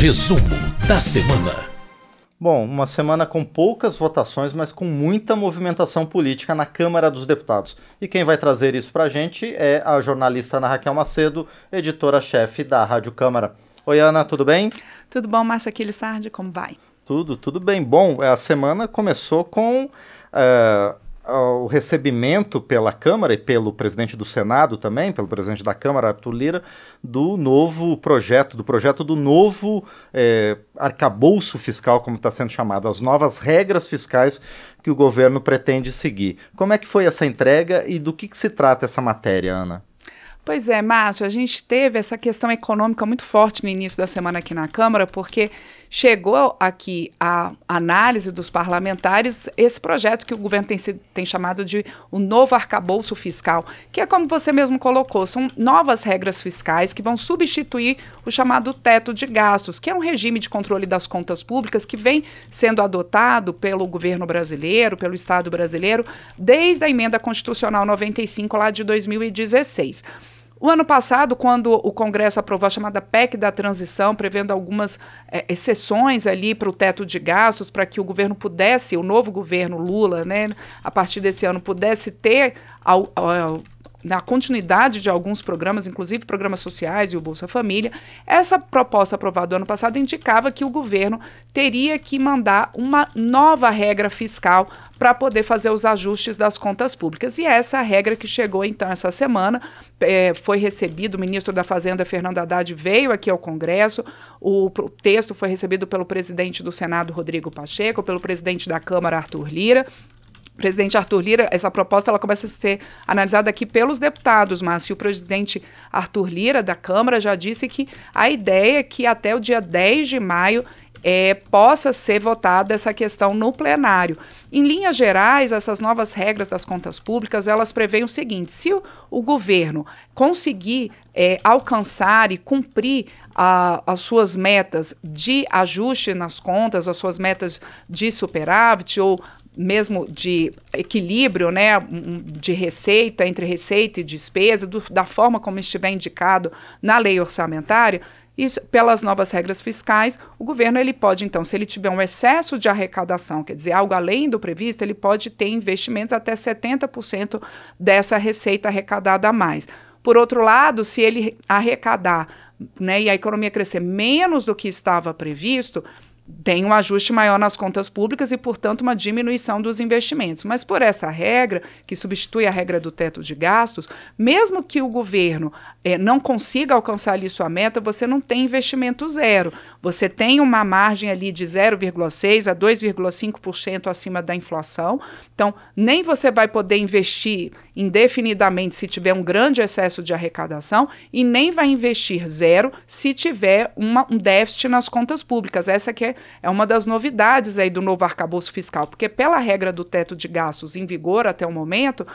Resumo da semana. Bom, uma semana com poucas votações, mas com muita movimentação política na Câmara dos Deputados. E quem vai trazer isso para a gente é a jornalista Ana Raquel Macedo, editora-chefe da Rádio Câmara. Oi, Ana, tudo bem? Tudo bom, Márcia Aquilissardi, como vai? Tudo, tudo bem. Bom, a semana começou com uh, o recebimento pela Câmara e pelo presidente do Senado também, pelo presidente da Câmara, Arthur Lira, do novo projeto, do projeto do novo é, arcabouço fiscal, como está sendo chamado, as novas regras fiscais que o governo pretende seguir. Como é que foi essa entrega e do que, que se trata essa matéria, Ana? Pois é, Márcio, a gente teve essa questão econômica muito forte no início da semana aqui na Câmara, porque chegou aqui a análise dos parlamentares esse projeto que o governo tem, tem chamado de o novo arcabouço fiscal, que é como você mesmo colocou, são novas regras fiscais que vão substituir o chamado teto de gastos, que é um regime de controle das contas públicas que vem sendo adotado pelo governo brasileiro, pelo Estado brasileiro, desde a emenda constitucional 95 lá de 2016. O ano passado, quando o Congresso aprovou a chamada PEC da transição, prevendo algumas é, exceções ali para o teto de gastos, para que o governo pudesse, o novo governo Lula, né, a partir desse ano, pudesse ter ao, ao, na continuidade de alguns programas, inclusive programas sociais e o Bolsa Família, essa proposta aprovada ano passado indicava que o governo teria que mandar uma nova regra fiscal para poder fazer os ajustes das contas públicas. E essa é regra que chegou então essa semana, é, foi recebido, o ministro da Fazenda, Fernando Haddad, veio aqui ao Congresso, o, o texto foi recebido pelo presidente do Senado, Rodrigo Pacheco, pelo presidente da Câmara, Arthur Lira, presidente Arthur Lira, essa proposta ela começa a ser analisada aqui pelos deputados, mas o presidente Arthur Lira da Câmara já disse que a ideia é que até o dia 10 de maio é, possa ser votada essa questão no plenário. Em linhas gerais, essas novas regras das contas públicas, elas preveem o seguinte, se o, o governo conseguir é, alcançar e cumprir a, as suas metas de ajuste nas contas, as suas metas de superávit ou mesmo de equilíbrio né, de receita, entre receita e despesa, do, da forma como estiver indicado na lei orçamentária, isso, pelas novas regras fiscais, o governo ele pode, então, se ele tiver um excesso de arrecadação, quer dizer, algo além do previsto, ele pode ter investimentos até 70% dessa receita arrecadada a mais. Por outro lado, se ele arrecadar né, e a economia crescer menos do que estava previsto, tem um ajuste maior nas contas públicas e, portanto, uma diminuição dos investimentos. Mas por essa regra, que substitui a regra do teto de gastos, mesmo que o governo eh, não consiga alcançar ali sua meta, você não tem investimento zero. Você tem uma margem ali de 0,6% a 2,5% acima da inflação. Então, nem você vai poder investir indefinidamente se tiver um grande excesso de arrecadação e nem vai investir zero se tiver uma, um déficit nas contas públicas. Essa que é, é uma das novidades aí do novo arcabouço fiscal, porque pela regra do teto de gastos em vigor até o momento,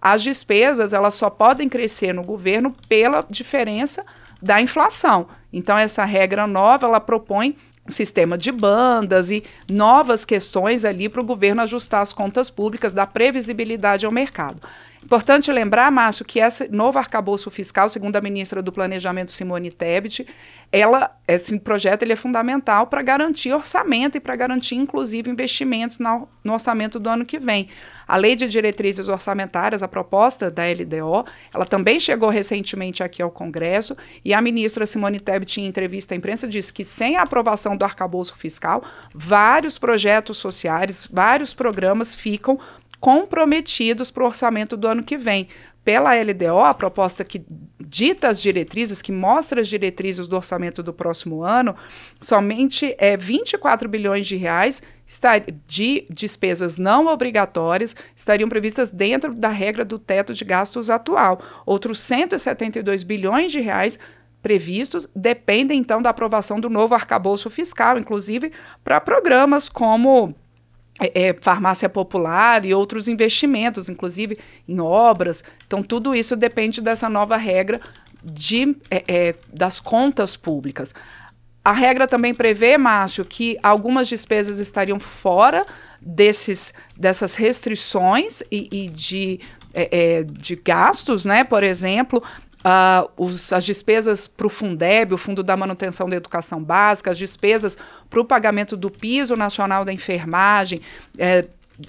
as despesas elas só podem crescer no governo pela diferença da inflação. Então essa regra nova ela propõe um sistema de bandas e novas questões ali para o governo ajustar as contas públicas, dar previsibilidade ao mercado. Importante lembrar, Márcio, que esse novo arcabouço fiscal, segundo a ministra do Planejamento, Simone Tebet, ela, esse projeto ele é fundamental para garantir orçamento e para garantir, inclusive, investimentos no, no orçamento do ano que vem. A Lei de Diretrizes Orçamentárias, a proposta da LDO, ela também chegou recentemente aqui ao Congresso e a ministra Simone Tebet, em entrevista à imprensa, disse que sem a aprovação do arcabouço fiscal, vários projetos sociais, vários programas ficam comprometidos para o orçamento do ano que vem. Pela LDO, a proposta que dita as diretrizes, que mostra as diretrizes do orçamento do próximo ano, somente é 24 bilhões de reais de despesas não obrigatórias estariam previstas dentro da regra do teto de gastos atual. Outros 172 bilhões de reais previstos dependem então da aprovação do novo arcabouço fiscal, inclusive para programas como é, é, farmácia popular e outros investimentos, inclusive em obras. Então, tudo isso depende dessa nova regra de, é, é, das contas públicas. A regra também prevê, Márcio, que algumas despesas estariam fora desses, dessas restrições e, e de, é, de gastos, né? Por exemplo, uh, os, as despesas para o Fundeb, o Fundo da Manutenção da Educação Básica, as despesas para o pagamento do piso nacional da enfermagem, é,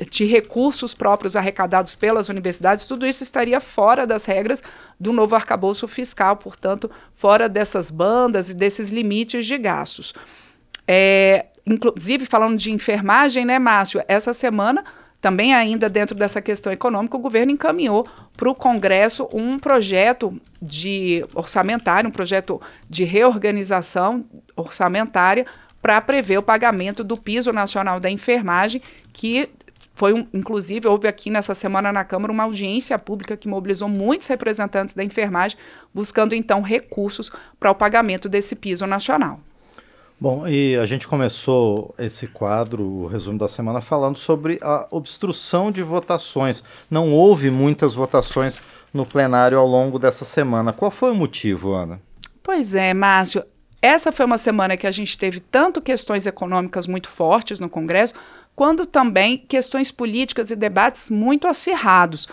de recursos próprios arrecadados pelas universidades, tudo isso estaria fora das regras do novo arcabouço fiscal, portanto, fora dessas bandas e desses limites de gastos. É, inclusive, falando de enfermagem, né, Márcio? Essa semana também, ainda dentro dessa questão econômica, o governo encaminhou para o Congresso um projeto de orçamentário, um projeto de reorganização orçamentária para prever o pagamento do piso nacional da enfermagem, que foi, um, inclusive, houve aqui nessa semana na Câmara uma audiência pública que mobilizou muitos representantes da enfermagem, buscando então recursos para o pagamento desse piso nacional. Bom, e a gente começou esse quadro, o resumo da semana, falando sobre a obstrução de votações. Não houve muitas votações no plenário ao longo dessa semana. Qual foi o motivo, Ana? Pois é, Márcio. Essa foi uma semana que a gente teve tanto questões econômicas muito fortes no Congresso, quanto também questões políticas e debates muito acirrados.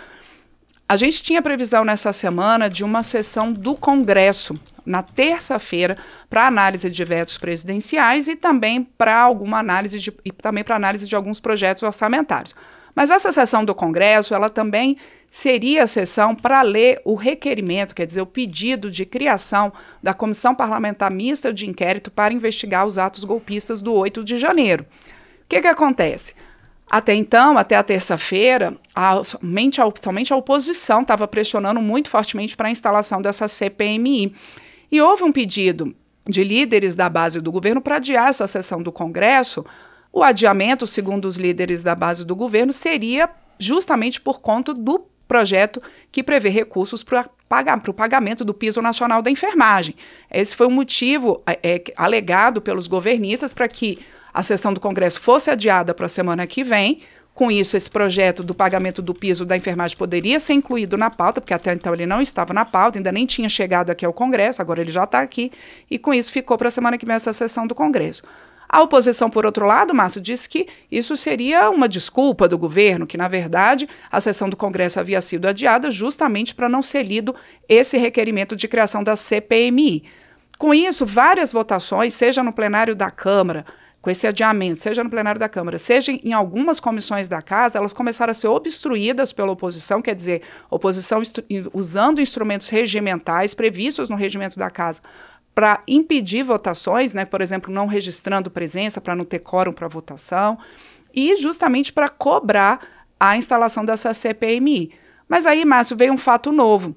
A gente tinha previsão nessa semana de uma sessão do Congresso, na terça-feira, para análise de vetos presidenciais e também para alguma análise de, e também para análise de alguns projetos orçamentários. Mas essa sessão do Congresso, ela também seria a sessão para ler o requerimento, quer dizer, o pedido de criação da Comissão Parlamentar Mista de Inquérito para investigar os atos golpistas do 8 de janeiro. O que, que acontece? Até então, até a terça-feira, somente, a, somente a oposição estava pressionando muito fortemente para a instalação dessa CPMI. E houve um pedido de líderes da base do governo para adiar essa sessão do Congresso. O adiamento, segundo os líderes da base do governo, seria justamente por conta do projeto que prevê recursos para pagar, o pagamento do piso nacional da enfermagem. Esse foi o motivo é, é alegado pelos governistas para que a sessão do Congresso fosse adiada para a semana que vem. Com isso, esse projeto do pagamento do piso da enfermagem poderia ser incluído na pauta, porque até então ele não estava na pauta, ainda nem tinha chegado aqui ao Congresso, agora ele já está aqui, e com isso ficou para a semana que vem essa sessão do Congresso. A oposição, por outro lado, Márcio, disse que isso seria uma desculpa do governo, que, na verdade, a sessão do Congresso havia sido adiada justamente para não ser lido esse requerimento de criação da CPMI. Com isso, várias votações, seja no plenário da Câmara, com esse adiamento, seja no plenário da Câmara, seja em algumas comissões da Casa, elas começaram a ser obstruídas pela oposição, quer dizer, oposição usando instrumentos regimentais previstos no regimento da Casa para impedir votações, né, por exemplo, não registrando presença para não ter quórum para votação, e justamente para cobrar a instalação dessa CPMI. Mas aí, Márcio, veio um fato novo.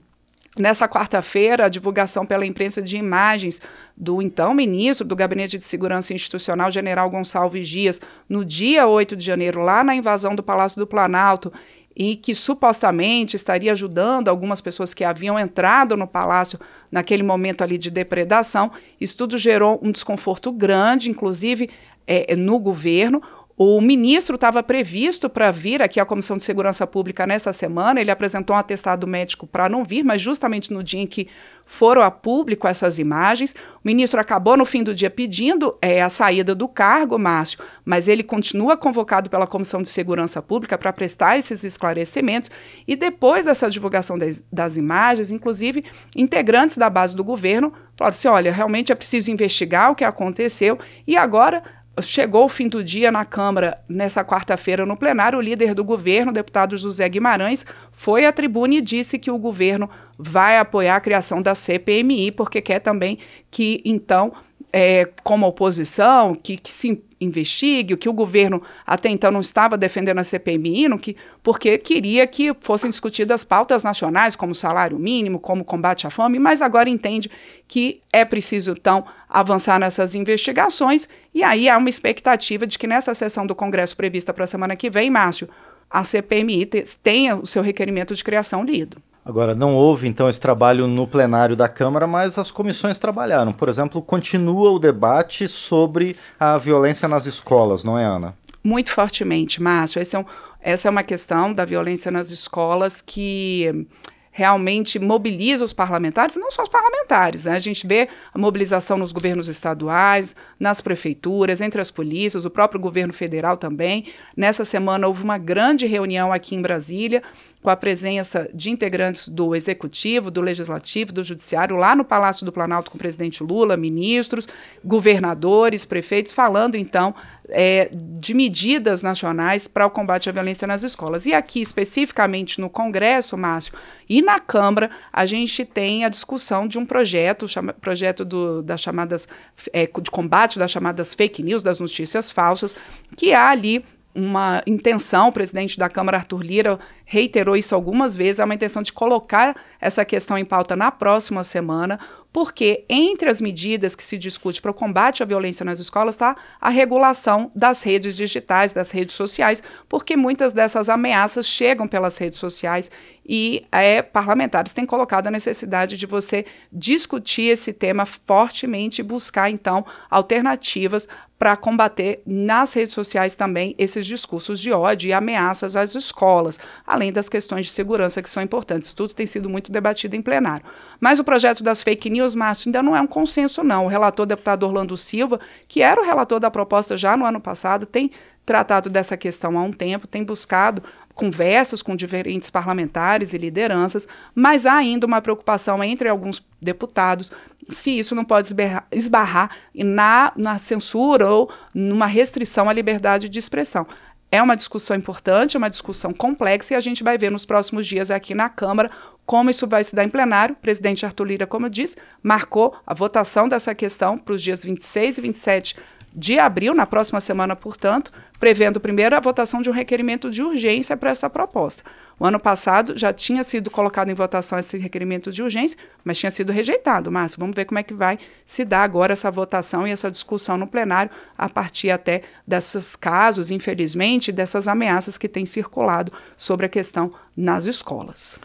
Nessa quarta-feira, a divulgação pela imprensa de imagens do então ministro do Gabinete de Segurança Institucional, general Gonçalves Dias, no dia 8 de janeiro, lá na invasão do Palácio do Planalto, e que supostamente estaria ajudando algumas pessoas que haviam entrado no palácio naquele momento ali de depredação. Isso tudo gerou um desconforto grande, inclusive é, no governo. O ministro estava previsto para vir aqui à Comissão de Segurança Pública nessa semana. Ele apresentou um atestado médico para não vir, mas justamente no dia em que foram a público essas imagens. O ministro acabou no fim do dia pedindo é, a saída do cargo, Márcio, mas ele continua convocado pela Comissão de Segurança Pública para prestar esses esclarecimentos. E depois dessa divulgação das, das imagens, inclusive integrantes da base do governo falaram assim: olha, realmente é preciso investigar o que aconteceu e agora chegou o fim do dia na Câmara nessa quarta-feira no plenário, o líder do governo, deputado José Guimarães, foi à tribuna e disse que o governo vai apoiar a criação da CPMI, porque quer também que, então, é, como oposição, que, que se investigue, o que o governo até então não estava defendendo a CPMI, no que, porque queria que fossem discutidas pautas nacionais, como salário mínimo, como combate à fome, mas agora entende que é preciso, então, avançar nessas investigações, e aí há uma expectativa de que nessa sessão do Congresso prevista para a semana que vem, Márcio, a CPMI tenha o seu requerimento de criação lido. Agora, não houve então esse trabalho no plenário da Câmara, mas as comissões trabalharam. Por exemplo, continua o debate sobre a violência nas escolas, não é, Ana? Muito fortemente, Márcio. É um, essa é uma questão da violência nas escolas que realmente mobiliza os parlamentares, não só os parlamentares, né? A gente vê a mobilização nos governos estaduais, nas prefeituras, entre as polícias, o próprio governo federal também. Nessa semana houve uma grande reunião aqui em Brasília com a presença de integrantes do Executivo, do Legislativo, do Judiciário, lá no Palácio do Planalto com o presidente Lula, ministros, governadores, prefeitos, falando então é, de medidas nacionais para o combate à violência nas escolas. E aqui, especificamente no Congresso, Márcio, e na Câmara, a gente tem a discussão de um projeto, chama, projeto do, das chamadas, é, de combate das chamadas fake news, das notícias falsas, que há ali uma intenção, o presidente da Câmara, Arthur Lira, reiterou isso algumas vezes, há uma intenção de colocar essa questão em pauta na próxima semana, porque entre as medidas que se discute para o combate à violência nas escolas está a regulação das redes digitais, das redes sociais, porque muitas dessas ameaças chegam pelas redes sociais e é, parlamentares têm colocado a necessidade de você discutir esse tema fortemente e buscar, então, alternativas para combater nas redes sociais também esses discursos de ódio e ameaças às escolas, além das questões de segurança que são importantes. Tudo tem sido muito debatido em plenário. Mas o projeto das fake news, Márcio, ainda não é um consenso, não. O relator deputado Orlando Silva, que era o relator da proposta já no ano passado, tem tratado dessa questão há um tempo, tem buscado conversas com diferentes parlamentares e lideranças, mas há ainda uma preocupação entre alguns deputados se isso não pode esbarrar, esbarrar na, na censura ou numa restrição à liberdade de expressão. É uma discussão importante, é uma discussão complexa e a gente vai ver nos próximos dias aqui na Câmara como isso vai se dar em plenário. O presidente Arthur Lira, como eu disse, marcou a votação dessa questão para os dias 26 e 27 de abril, na próxima semana, portanto, prevendo primeiro a votação de um requerimento de urgência para essa proposta. O ano passado já tinha sido colocado em votação esse requerimento de urgência, mas tinha sido rejeitado. Márcio, vamos ver como é que vai se dar agora essa votação e essa discussão no plenário, a partir até desses casos, infelizmente, dessas ameaças que têm circulado sobre a questão nas escolas.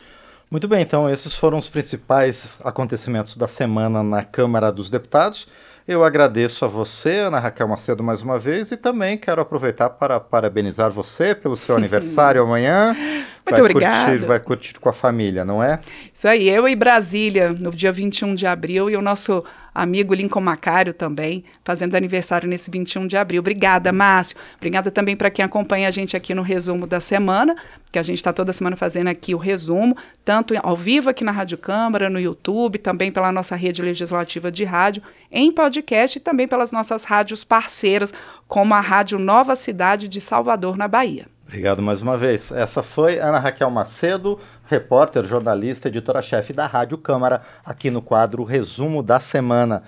Muito bem, então esses foram os principais acontecimentos da semana na Câmara dos Deputados. Eu agradeço a você, Ana Raquel Macedo, mais uma vez, e também quero aproveitar para parabenizar você pelo seu aniversário amanhã. Muito vai obrigada. Curtir, vai curtir com a família, não é? Isso aí, eu e Brasília, no dia 21 de abril, e o nosso amigo Lincoln Macário também, fazendo aniversário nesse 21 de abril. Obrigada, Márcio. Obrigada também para quem acompanha a gente aqui no resumo da semana, que a gente está toda semana fazendo aqui o resumo, tanto ao vivo aqui na Rádio Câmara, no YouTube, também pela nossa rede legislativa de rádio, em podcast e também pelas nossas rádios parceiras, como a Rádio Nova Cidade de Salvador, na Bahia. Obrigado mais uma vez. Essa foi Ana Raquel Macedo, repórter, jornalista, editora-chefe da Rádio Câmara, aqui no quadro Resumo da Semana.